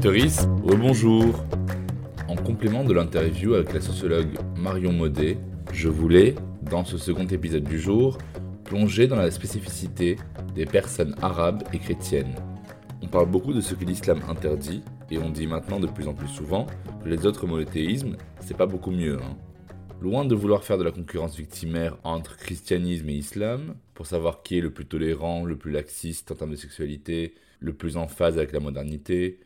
Très chers auditeurs, bonjour. En complément de l'interview avec la sociologue Marion Maudet, je voulais, dans ce second épisode du jour, plonger dans la spécificité des personnes arabes et chrétiennes. On parle beaucoup de ce que l'islam interdit, et on dit maintenant de plus en plus souvent que les autres monothéismes, c'est pas beaucoup mieux. hein. Loin de vouloir faire de la concurrence victimaire entre christianisme et islam, pour savoir qui est le plus tolérant, le plus laxiste en termes de sexualité, le plus en phase avec la modernité,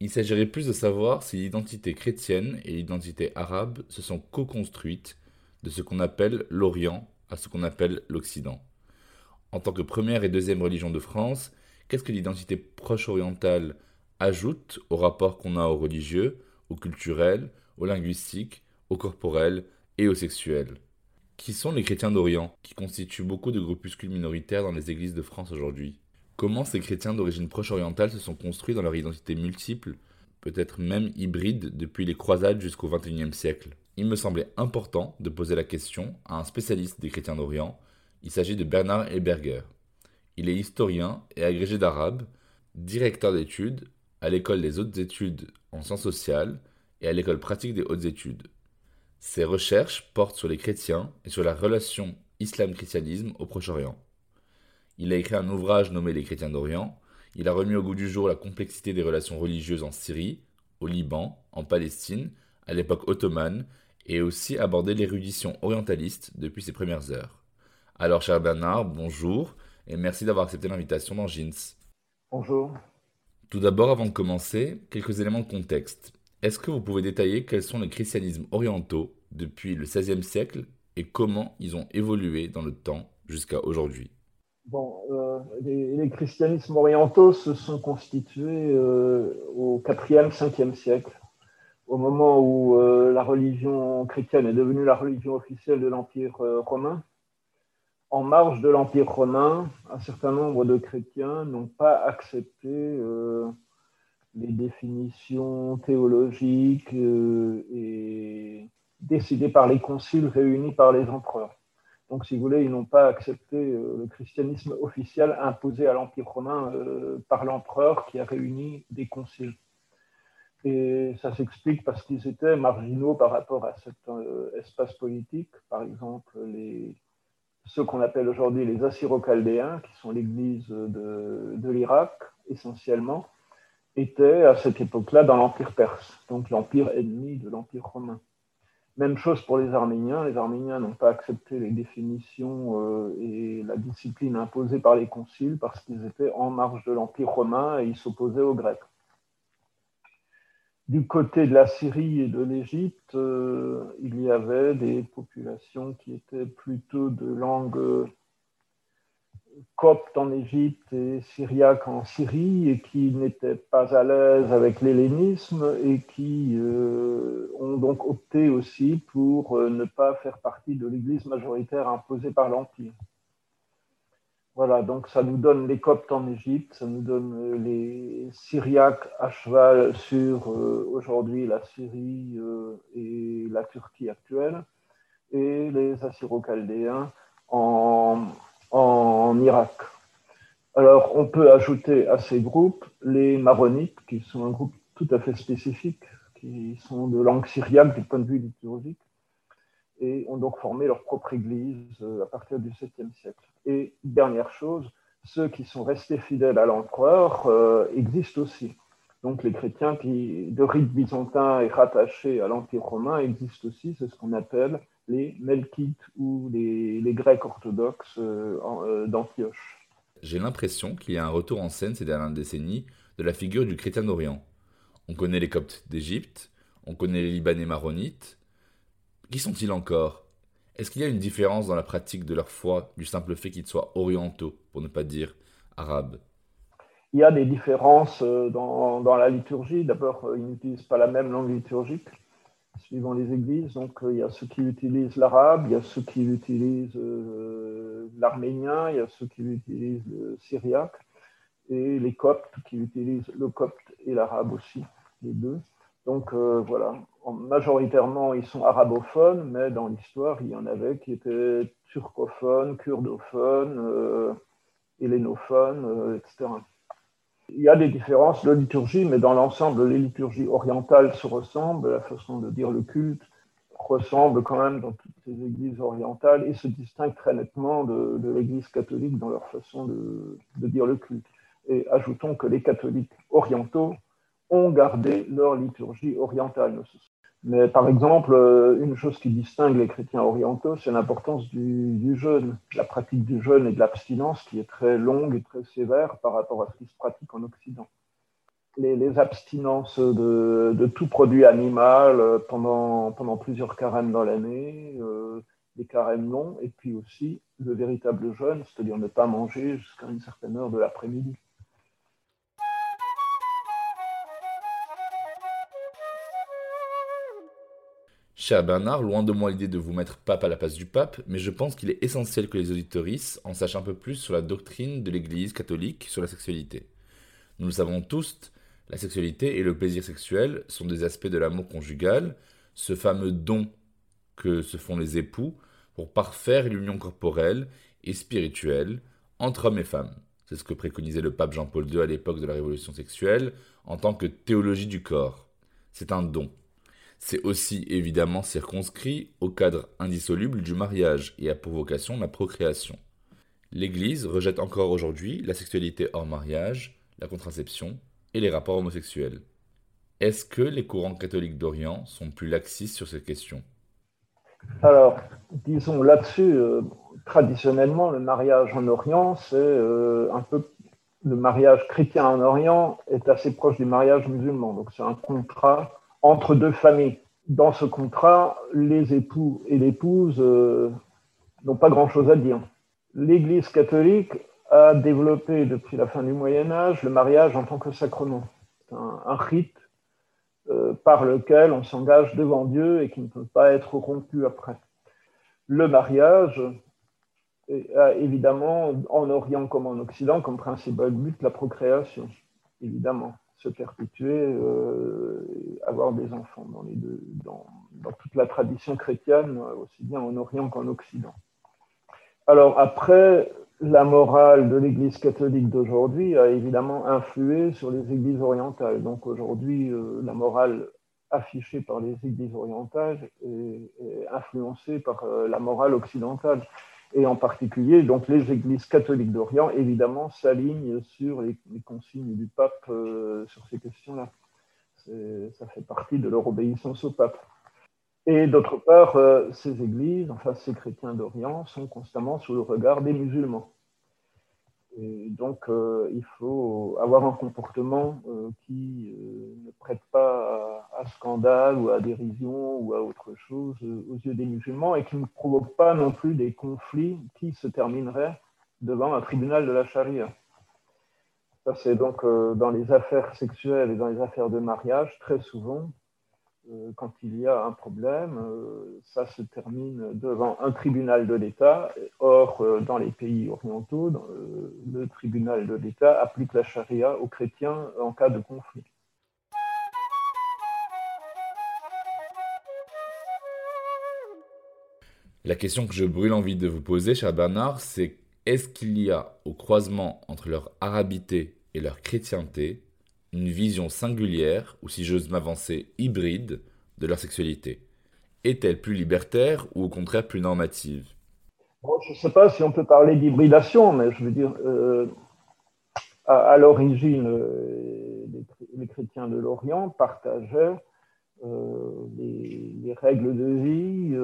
il s'agirait plus de savoir si l'identité chrétienne et l'identité arabe se sont co-construites de ce qu'on appelle l'Orient à ce qu'on appelle l'Occident. En tant que première et deuxième religion de France, qu'est-ce que l'identité proche orientale ajoute au rapport qu'on a au religieux, au culturel, au linguistique, au corporel et au sexuel? Qui sont les chrétiens d'Orient, qui constituent beaucoup de groupuscules minoritaires dans les églises de France aujourd'hui? Comment ces chrétiens d'origine proche orientale se sont construits dans leur identité multiple, peut-être même hybride, depuis les croisades jusqu'au XXIe siècle? Il me semblait important de poser la question à un spécialiste des chrétiens d'Orient. Il s'agit de Bernard Eberger. Il est historien et agrégé d'arabe, directeur d'études à l'école des hautes études en sciences sociales et à l'école pratique des hautes études. Ses recherches portent sur les chrétiens et sur la relation islam-christianisme au Proche-Orient. Il a écrit un ouvrage nommé Les chrétiens d'Orient. Il a remis au goût du jour la complexité des relations religieuses en Syrie, au Liban, en Palestine, à l'époque ottomane, et aussi abordé l'érudition orientaliste depuis ses premières heures. Alors, cher Bernard, bonjour, et merci d'avoir accepté l'invitation dans Jeans. Bonjour. Tout d'abord, avant de commencer, quelques éléments de contexte. Est-ce que vous pouvez détailler quels sont les christianismes orientaux depuis le XVIe siècle et comment ils ont évolué dans le temps jusqu'à aujourd'hui? Bon, euh, les, christianismes orientaux se sont constitués euh, au 4e, 5e siècle, au moment où euh, la religion chrétienne est devenue la religion officielle de l'Empire romain. En marge de l'Empire romain, un certain nombre de chrétiens n'ont pas accepté les définitions théologiques et décidées par les conciles réunis par les empereurs. Donc, si vous voulez, ils n'ont pas accepté euh, le christianisme officiel imposé à l'Empire romain euh, par l'empereur qui a réuni des conciles. Et ça s'explique parce qu'ils étaient marginaux par rapport à cet euh, espace politique. Par exemple, ceux qu'on appelle aujourd'hui les Assyro-Chaldéens, qui sont l'église de l'Irak essentiellement, étaient à cette époque-là dans l'Empire perse, donc l'empire ennemi de l'Empire romain. Même chose pour les Arméniens. Les Arméniens n'ont pas accepté les définitions euh, et la discipline imposée par les conciles parce qu'ils étaient en marge de l'Empire romain et ils s'opposaient aux Grecs. Du côté de la Syrie et de l'Égypte, euh, il y avait des populations qui étaient plutôt de langue copte en Égypte et syriaque en Syrie et qui n'étaient pas à l'aise avec l'hellénisme et qui euh, ont donc opté aussi pour euh, ne pas faire partie de l'Église majoritaire imposée par l'Empire. Voilà, donc ça nous donne les Coptes en Égypte, ça nous donne euh, les Syriaques à cheval sur aujourd'hui la Syrie et la Turquie actuelle, et les Assyro-Chaldéens en, en Irak. Alors, on peut ajouter à ces groupes les Maronites, qui sont un groupe tout à fait spécifiques, qui sont de langue syriaque du point de vue liturgique, et ont donc formé leur propre église à partir du 7e siècle. Et dernière chose, ceux qui sont restés fidèles à l'empereur existent aussi. Donc les chrétiens qui, de rite byzantin et rattachés à l'Empire romain existent aussi, c'est ce qu'on appelle les Melkites ou les, Grecs orthodoxes euh, euh, d'Antioche. J'ai l'impression qu'il y a un retour en scène ces dernières décennies de la figure du chrétien d'Orient. On connaît les Coptes d'Égypte, on connaît les Libanais maronites. Qui sont-ils encore? Est-ce qu'il y a une différence dans la pratique de leur foi du simple fait qu'ils soient orientaux, pour ne pas dire arabes? Il y a des différences euh, dans, dans la liturgie. D'abord, ils n'utilisent pas la même langue liturgique suivant les églises. Donc, euh, il y a ceux qui utilisent l'arabe, il y a ceux qui utilisent l'arménien, il y a ceux qui utilisent le syriaque, et les coptes qui utilisent le copte et l'arabe aussi, les deux. Donc, voilà, majoritairement, ils sont arabophones, mais dans l'histoire, il y en avait qui étaient turcophones, kurdophones, hellénophones, etc. Il y a des différences de liturgie, mais dans l'ensemble, les liturgies orientales se ressemblent, la façon de dire le culte ressemble quand même dans toutes ces églises orientales et se distingue très nettement de, l'église catholique dans leur façon de, de, dire le culte. Et ajoutons que les catholiques orientaux ont gardé leur liturgie orientale. Mais par exemple, euh, une chose qui distingue les chrétiens orientaux, c'est l'importance du, jeûne, la pratique du jeûne et de l'abstinence qui est très longue et très sévère par rapport à ce qui se pratique en Occident. Les, abstinences de, tout produit animal euh, pendant, plusieurs carèmes dans l'année, euh, des carèmes longs, et puis aussi le véritable jeûne, c'est-à-dire ne pas manger jusqu'à une certaine heure de l'après-midi. Cher Bernard, loin de moi l'idée de vous mettre pape à la place du pape, mais je pense qu'il est essentiel que les auditoristes en sachent un peu plus sur la doctrine de l'Église catholique sur la sexualité. Nous le savons tous, la sexualité et le plaisir sexuel sont des aspects de l'amour conjugal, ce fameux don que se font les époux pour parfaire l'union corporelle et spirituelle entre hommes et femmes. C'est ce que préconisait le pape Jean-Paul II à l'époque de la révolution sexuelle en tant que théologie du corps. C'est un don. C'est aussi évidemment circonscrit au cadre indissoluble du mariage et a pour vocation la procréation. L'Église rejette encore aujourd'hui la sexualité hors mariage, la contraception et les rapports homosexuels. Est-ce que les courants catholiques d'Orient sont plus laxistes sur cette question? Alors, disons là-dessus, euh, traditionnellement, le mariage en Orient, c'est euh, un peu le mariage chrétien en Orient est assez proche du mariage musulman. Donc, c'est un contrat entre deux familles. Dans ce contrat, les époux et l'épouse euh, n'ont pas grand-chose à dire. L'Église catholique a développé depuis la fin du Moyen Âge le mariage en tant que sacrement. C'est un, rite euh, par lequel on s'engage devant Dieu et qui ne peut pas être rompu après. Le mariage a évidemment, en Orient comme en Occident, comme principal but la procréation, évidemment se perpétuer, euh, avoir des enfants dans, les deux, dans, toute la tradition chrétienne, aussi bien en Orient qu'en Occident. Alors après, la morale de l'Église catholique d'aujourd'hui a évidemment influé sur les Églises orientales. Donc aujourd'hui, euh, la morale affichée par les Églises orientales est, influencée par euh, la morale occidentale et en particulier, donc les églises catholiques d'Orient, évidemment, s'alignent sur les, consignes du pape euh, sur ces questions-là. Ça fait partie de leur obéissance au pape. Et d'autre part, euh, ces églises, enfin ces chrétiens d'Orient, sont constamment sous le regard des musulmans. Et donc, euh, il faut avoir un comportement qui ne prête pas scandale ou à dérision ou à autre chose aux yeux des musulmans et qui ne provoque pas non plus des conflits qui se termineraient devant un tribunal de la charia. Ça, c'est donc dans les affaires sexuelles et dans les affaires de mariage, très souvent, euh, quand il y a un problème, euh, ça se termine devant un tribunal de l'État. Or, euh, dans les pays orientaux, le tribunal de l'État applique la charia aux chrétiens en cas de conflit. La question que je brûle envie de vous poser, cher Bernard, c'est est-ce qu'il y a au croisement entre leur arabité et leur chrétienté une vision singulière, ou si j'ose m'avancer, hybride, de leur sexualité? Est-elle plus libertaire ou au contraire plus normative? Je ne sais pas si on peut parler d'hybridation, mais je veux dire, euh, à, l'origine, euh, les, chrétiens de l'Orient partageaient euh, les, règles de vie,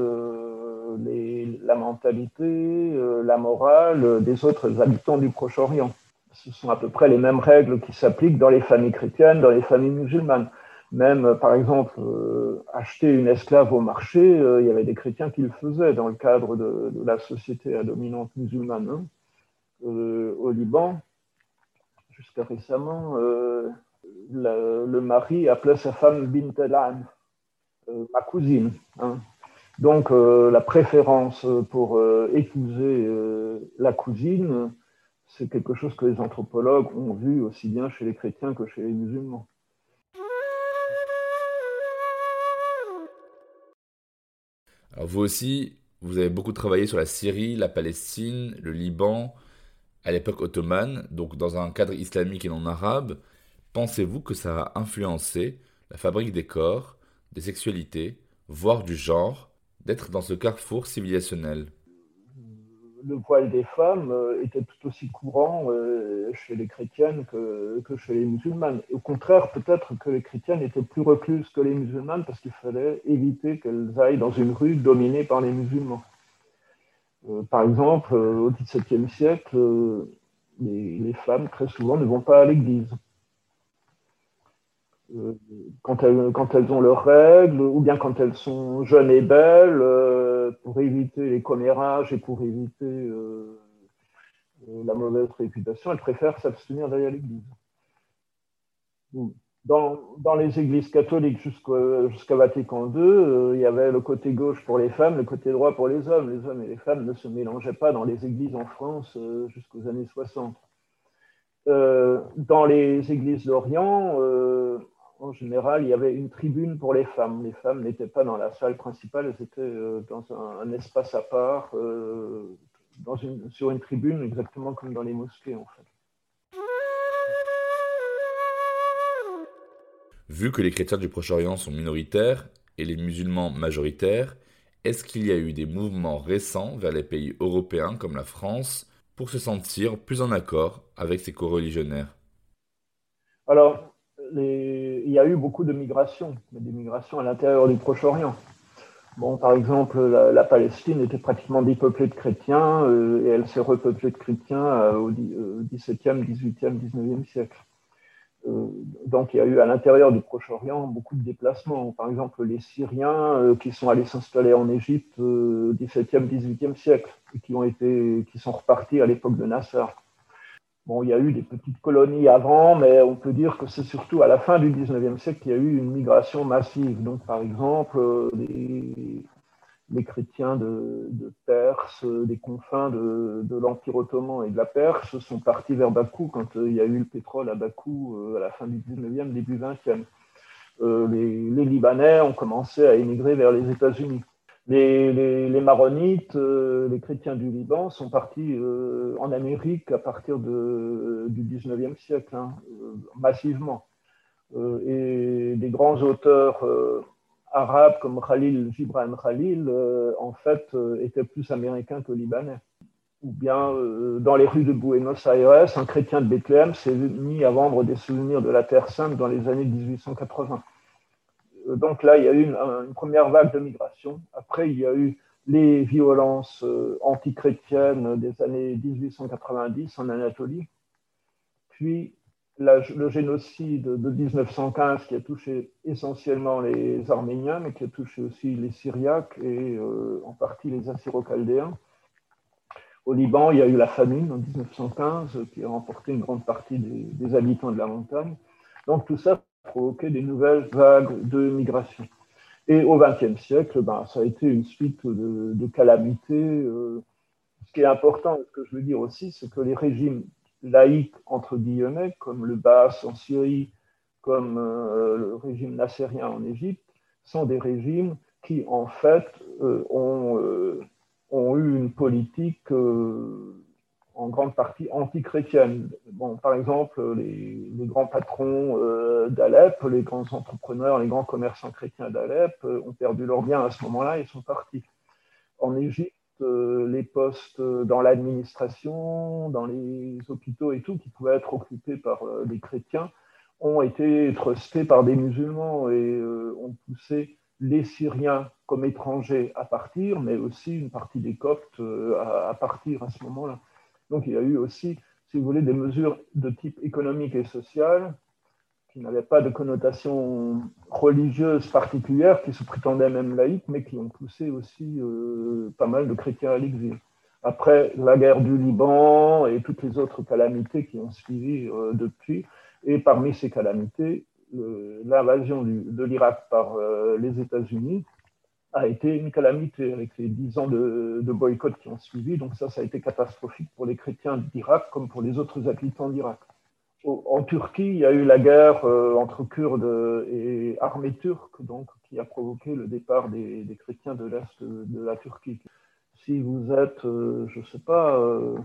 la mentalité, la morale des autres habitants du Proche-Orient ce sont à peu près les mêmes règles qui s'appliquent dans les familles chrétiennes, dans les familles musulmanes. Même, euh, par exemple, euh, acheter une esclave au marché, euh, il y avait des chrétiens qui le faisaient dans le cadre de, la société à dominante musulmane. Hein. au Liban, jusqu'à récemment, le mari appelait sa femme Bint el ma cousine. Hein. Donc, la préférence pour épouser la cousine, c'est quelque chose que les anthropologues ont vu aussi bien chez les chrétiens que chez les musulmans. Alors vous aussi, vous avez beaucoup travaillé sur la Syrie, la Palestine, le Liban, à l'époque ottomane, donc dans un cadre islamique et non arabe. Pensez-vous que ça a influencé la fabrique des corps, des sexualités, voire du genre, d'être dans ce carrefour civilisationnel le voile des femmes euh, était tout aussi courant euh, chez les chrétiennes que, chez les musulmanes. Au contraire, peut-être que les chrétiennes étaient plus recluses que les musulmanes parce qu'il fallait éviter qu'elles aillent dans une rue dominée par les musulmans. Euh, par exemple, au XVIIe siècle, les, femmes, très souvent, ne vont pas à l'église. Quand elles, quand elles, ont leurs règles, ou bien quand elles sont jeunes et belles, pour éviter les commérages et pour éviter euh, euh, la mauvaise réputation, elle préfère s'abstenir d'aller à l'église. Dans, les églises catholiques jusqu'à Vatican II, euh, il y avait le côté gauche pour les femmes, le côté droit pour les hommes. Les hommes et les femmes ne se mélangeaient pas dans les églises en France jusqu'aux années 60. dans les églises d'Orient, en général, il y avait une tribune pour les femmes. Les femmes n'étaient pas dans la salle principale, elles étaient euh, dans un, espace à part, euh, dans une, sur une tribune, exactement comme dans les mosquées, en fait. Vu que les chrétiens du Proche-Orient sont minoritaires et les musulmans majoritaires, est-ce qu'il y a eu des mouvements récents vers les pays européens comme la France pour se sentir plus en accord avec ces co-religionnaires Alors, il y a eu beaucoup de migrations, des migrations à l'intérieur du Proche-Orient. Par exemple, la, Palestine était pratiquement dépeuplée de chrétiens euh, et elle s'est repeuplée de chrétiens euh, au XVIIe, XVIIIe, XIXe siècle. Euh, donc, il y a eu à l'intérieur du Proche-Orient beaucoup de déplacements. Par exemple, les Syriens qui sont allés s'installer en Égypte au XVIIe, XVIIIe siècle et qui, ont été, qui sont repartis à l'époque de Nasser. Bon, il y a eu des petites colonies avant, mais on peut dire que c'est surtout à la fin du 19e siècle qu'il y a eu une migration massive. Donc, par exemple, euh, les, chrétiens de, Perse, des confins de, l'Empire ottoman et de la Perse sont partis vers Bakou quand euh, il y a eu le pétrole à Bakou euh, à la fin du 19e, début 20e. les Libanais ont commencé à émigrer vers les États-Unis. Les, maronites, euh, les chrétiens du Liban, sont partis euh, en Amérique à partir du 19e siècle, hein, euh, massivement. et des grands auteurs arabes comme Khalil Gibran Khalil, en fait, étaient plus américains que libanais. Ou bien, dans les rues de Buenos Aires, un chrétien de Bethléem s'est mis à vendre des souvenirs de la Terre Sainte dans les années 1880 donc là, il y a eu une, première vague de migration. Après, il y a eu les violences euh, antichrétiennes des années 1890 en Anatolie, puis le génocide de 1915 qui a touché essentiellement les Arméniens, mais qui a touché aussi les Syriaques et euh, en partie les Assyro-Chaldéens. Au Liban, il y a eu la famine en 1915 qui a remporté une grande partie des habitants de la montagne. Donc tout ça provoqué des nouvelles vagues de migration. Et au XXe siècle, ben, ça a été une suite de, calamités. Euh. ce qui est important, ce que je veux dire aussi, c'est que les régimes laïcs, entre guillemets, comme le Baas en Syrie, comme euh, le régime nassérien en Égypte, sont des régimes qui, en fait, euh, ont, eu une politique en grande partie anti-chrétiennes. Bon, par exemple, les, grands patrons euh, d'Alep, les grands entrepreneurs, les grands commerçants chrétiens d'Alep euh, ont perdu leurs biens à ce moment-là et sont partis. En Égypte, euh, les postes dans l'administration, dans les hôpitaux et tout, qui pouvaient être occupés par des chrétiens, ont été trustés par des musulmans et ont poussé les Syriens comme étrangers à partir, mais aussi une partie des Coptes à partir à ce moment-là. Donc il y a eu aussi, si vous voulez, des mesures de type économique et social qui n'avaient pas de connotation religieuse particulière, qui se prétendaient même laïques, mais qui ont poussé aussi euh, pas mal de chrétiens à l'exil. Après la guerre du Liban et toutes les autres calamités qui ont suivi euh, depuis, et parmi ces calamités, l'invasion de l'Irak par euh, les États-Unis, a été une calamité avec les dix ans de, boycott qui ont suivi. Donc ça, ça a été catastrophique pour les chrétiens d'Irak comme pour les autres habitants d'Irak. En Turquie, il y a eu la guerre euh, entre Kurdes et armée turque, donc, qui a provoqué le départ des, chrétiens de l'Est de, la Turquie. Si vous êtes, euh, je ne sais pas, euh,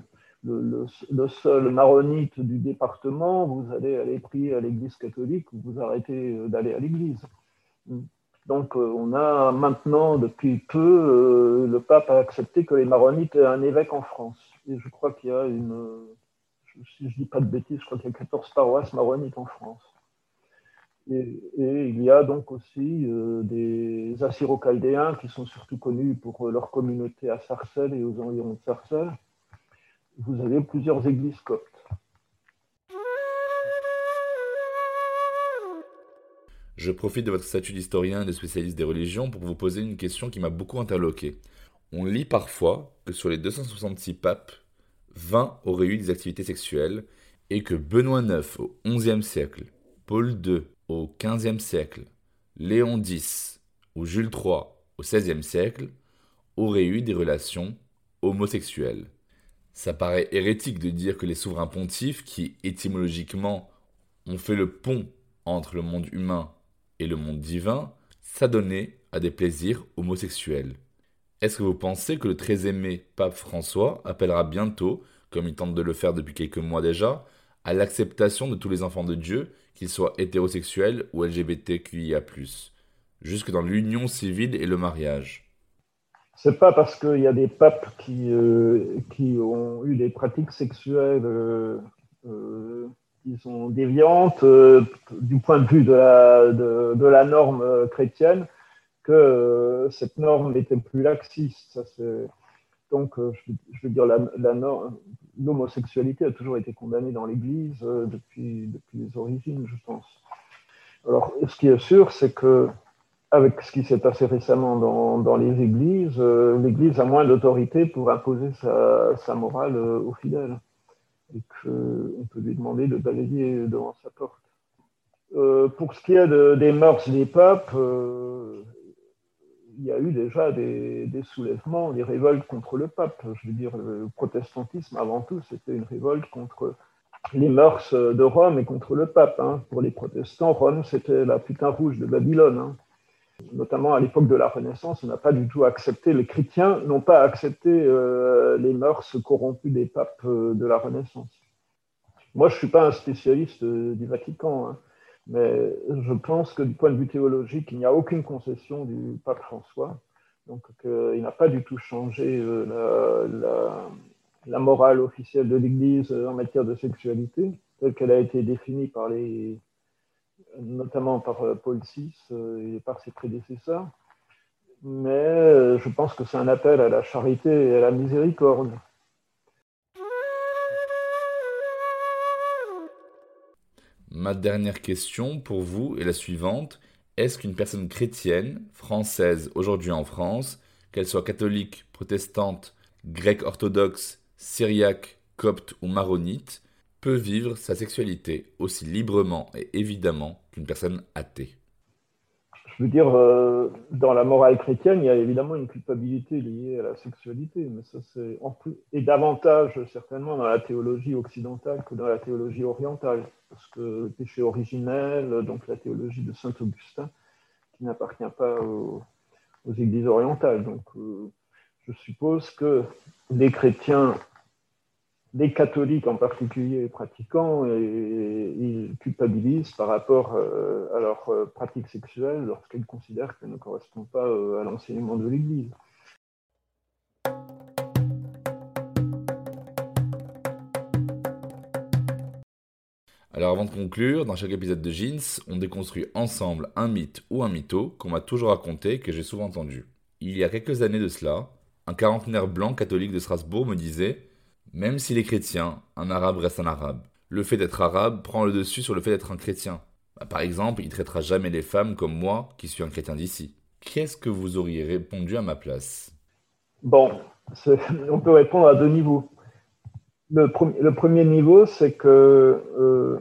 le, le, seul maronite du département, vous allez aller prier à l'église catholique ou vous arrêtez d'aller à l'église. Donc euh, on a maintenant, depuis peu, euh, le pape a accepté que les maronites aient un évêque en France. Et je crois qu'il y a une, si je ne dis pas de bêtises, je crois qu'il y a 14 paroisses maronites en France. Et, il y a donc aussi euh, des Assyro-Chaldéens qui sont surtout connus pour leur communauté à Sarcelles et aux environs de Sarcelles. Vous avez plusieurs églises. Je profite de votre statut d'historien et de spécialiste des religions pour vous poser une question qui m'a beaucoup interloqué. On lit parfois que sur les 266 papes, 20 auraient eu des activités sexuelles et que Benoît IX au XIe siècle, Paul II au XVe siècle, Léon X ou Jules III au XVIe siècle auraient eu des relations homosexuelles. Ça paraît hérétique de dire que les souverains pontifes, qui étymologiquement ont fait le pont entre le monde humain et le monde divin s'adonner à des plaisirs homosexuels. Est-ce que vous pensez que le très aimé pape François appellera bientôt, comme il tente de le faire depuis quelques mois déjà, à l'acceptation de tous les enfants de Dieu, qu'ils soient hétérosexuels ou LGBTQIA+, jusque dans l'union civile et le mariage? C'est pas parce qu'il y a des papes qui, euh, ont eu des pratiques sexuelles euh, euh, qui sont déviantes euh, du point de vue de la, de, la norme euh, chrétienne, que euh, cette norme était plus laxiste. donc, je, veux dire, la, l'homosexualité a toujours été condamnée dans l'Église depuis, depuis les origines, je pense. Alors, ce qui est sûr, c'est que avec ce qui s'est passé récemment dans, dans les églises, l'Église a moins d'autorité pour imposer sa, sa morale aux fidèles et qu'on peut lui demander de balayer devant sa porte. Euh, pour ce qui est des mœurs des papes, euh, il y a eu déjà des, soulèvements, des révoltes contre le pape. Je veux dire, le protestantisme, avant tout, c'était une révolte contre les mœurs de Rome et contre le pape. Hein. Pour les protestants, Rome, c'était la putain rouge de Babylone. Hein notamment à l'époque de la Renaissance, on n'a pas du tout accepté, les chrétiens n'ont pas accepté euh, les mœurs corrompues des papes euh, de la Renaissance. Moi, je ne suis pas un spécialiste euh, du Vatican, hein, mais je pense que du point de vue théologique, il n'y a aucune concession du pape François. Donc, il n'a pas du tout changé la, la, morale officielle de l'Église en matière de sexualité, telle qu'elle a été définie par les, notamment par euh, Paul VI euh, et par ses prédécesseurs. Mais euh, je pense que c'est un appel à la charité et à la miséricorde. Ma dernière question pour vous est la suivante. Est-ce qu'une personne chrétienne, française, aujourd'hui en France, qu'elle soit catholique, protestante, grecque orthodoxe, syriaque, copte ou maronite, peut vivre sa sexualité aussi librement et évidemment qu'une personne athée Je veux dire, euh, dans la morale chrétienne, il y a évidemment une culpabilité liée à la sexualité, mais ça c'est en plus et davantage certainement dans la théologie occidentale que dans la théologie orientale, parce que le péché originel, donc la théologie de saint Augustin, qui n'appartient pas aux, églises orientales. Donc, euh, je suppose que les chrétiens des catholiques en particulier pratiquants ils culpabilisent par rapport à leur pratique sexuelle lorsqu'ils considèrent qu'elle ne correspond pas à l'enseignement de l'Église. Alors avant de conclure, dans chaque épisode de Jeans, on déconstruit ensemble un mythe ou un mytho qu'on m'a toujours raconté et que j'ai souvent entendu. Il y a quelques années de cela, un quarantenaire blanc catholique de Strasbourg me disait Même s'il est chrétien, un arabe reste un arabe. Le fait d'être arabe prend le dessus sur le fait d'être un chrétien. Bah, par exemple, il traitera jamais les femmes comme moi, qui suis un chrétien d'ici. Qu'est-ce que vous auriez répondu à ma place? Bon, on peut répondre à deux niveaux le, premier niveau, c'est que euh,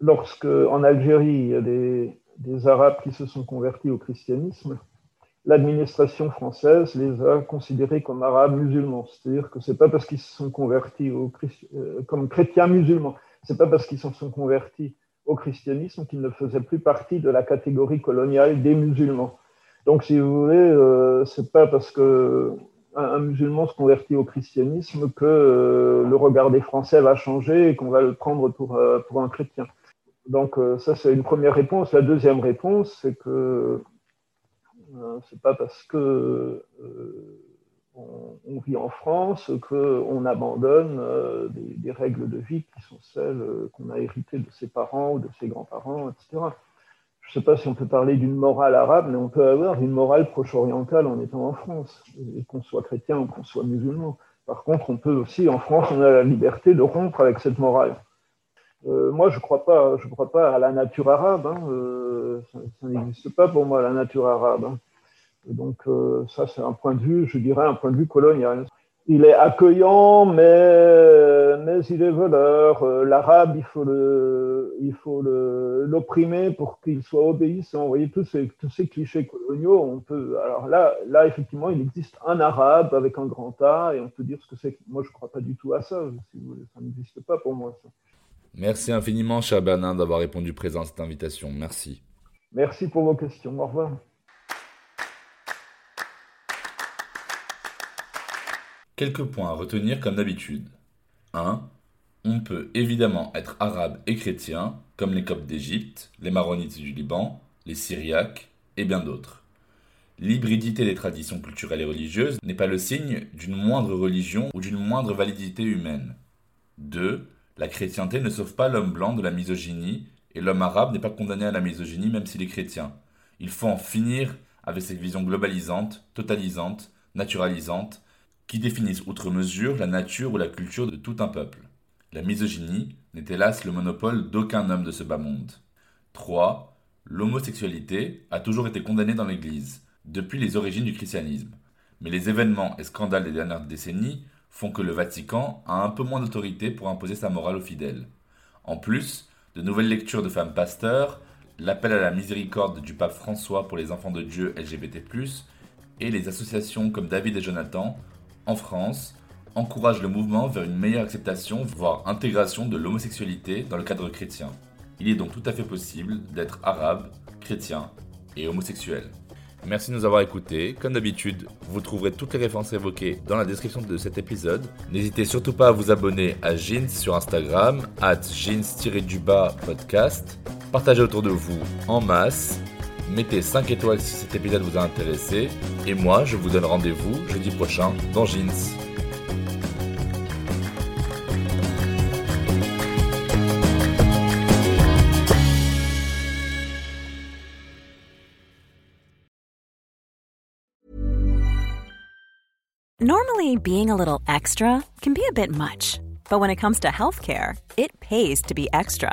lorsque en Algérie, il y a des, Arabes qui se sont convertis au christianisme, l'administration française les a considérés comme arabes musulmans. C'est-à-dire que c'est pas parce qu'ils se sont convertis au euh, comme chrétiens musulmans, c'est pas parce qu'ils se sont convertis au christianisme qu'ils ne faisaient plus partie de la catégorie coloniale des musulmans. Donc, si vous voulez, euh, c'est pas parce que un, musulman se convertit au christianisme que euh, le regard des Français va changer et qu'on va le prendre pour, euh, pour un chrétien. Donc ça, c'est une première réponse. La deuxième réponse, c'est que c'est pas parce que on, vit en France qu'on abandonne des, des, règles de vie qui sont celles qu'on a héritées de ses parents ou de ses grands-parents, etc je ne sais pas si on peut parler d'une morale arabe, mais on peut avoir une morale proche-orientale en étant en France, qu'on soit chrétien ou qu'on soit musulman. Par contre, on peut aussi, en France, on a la liberté de rompre avec cette morale. Euh, moi, je ne crois, pas, je crois pas à la nature arabe. Hein. Euh, ça, n'existe pas pour moi, la nature arabe. Hein. Donc, euh, ça, c'est un point de vue, je dirais, un point de vue colonial il est accueillant, mais, mais il est voleur. Euh, l'arabe, il faut le, il faut l'opprimer pour qu'il soit obéissant. Vous voyez, tous ces, tous ces clichés coloniaux, on peut. Alors là, là, effectivement, il existe un arabe avec un grand A, et on peut dire ce que c'est. Moi, je ne crois pas du tout à ça. Si vous voulez. Ça n'existe pas pour moi. Ça. Merci infiniment, cher Bernard, d'avoir répondu présent à cette invitation. Merci. Merci pour vos questions. Au revoir. Quelques points à retenir comme d'habitude. 1. On peut évidemment être arabe et chrétien, comme les Coptes d'Égypte, les Maronites du Liban, les Syriaques et bien d'autres. L'hybridité des traditions culturelles et religieuses n'est pas le signe d'une moindre religion ou d'une moindre validité humaine. 2. La chrétienté ne sauve pas l'homme blanc de la misogynie et l'homme arabe n'est pas condamné à la misogynie même s'il est chrétien. Il faut en finir avec cette vision globalisante, totalisante, naturalisante qui définissent outre mesure la nature ou la culture de tout un peuple. La misogynie n'est hélas le monopole d'aucun homme de ce bas monde. 3. L'homosexualité a toujours été condamnée dans l'Église, depuis les origines du christianisme. Mais les événements et scandales des dernières décennies font que le Vatican a un peu moins d'autorité pour imposer sa morale aux fidèles. En plus, de nouvelles lectures de femmes pasteurs, l'appel à la miséricorde du pape François pour les enfants de Dieu LGBT+, et les associations comme David et Jonathan en France, encourage le mouvement vers une meilleure acceptation, voire intégration de l'homosexualité dans le cadre chrétien. Il est donc tout à fait possible d'être arabe, chrétien et homosexuel. Merci de nous avoir écoutés. Comme d'habitude, vous trouverez toutes les références évoquées dans la description de cet épisode. N'hésitez surtout pas à vous abonner à Jeans sur Instagram, at jeans-du-bas podcast. Partagez autour de vous en masse mettez 5 étoiles si cet épisode vous a intéressé, et moi je vous donne rendez-vous jeudi prochain dans Jeans. Normally, being a little extra can be a bit much, but when it comes to healthcare, it pays to be extra.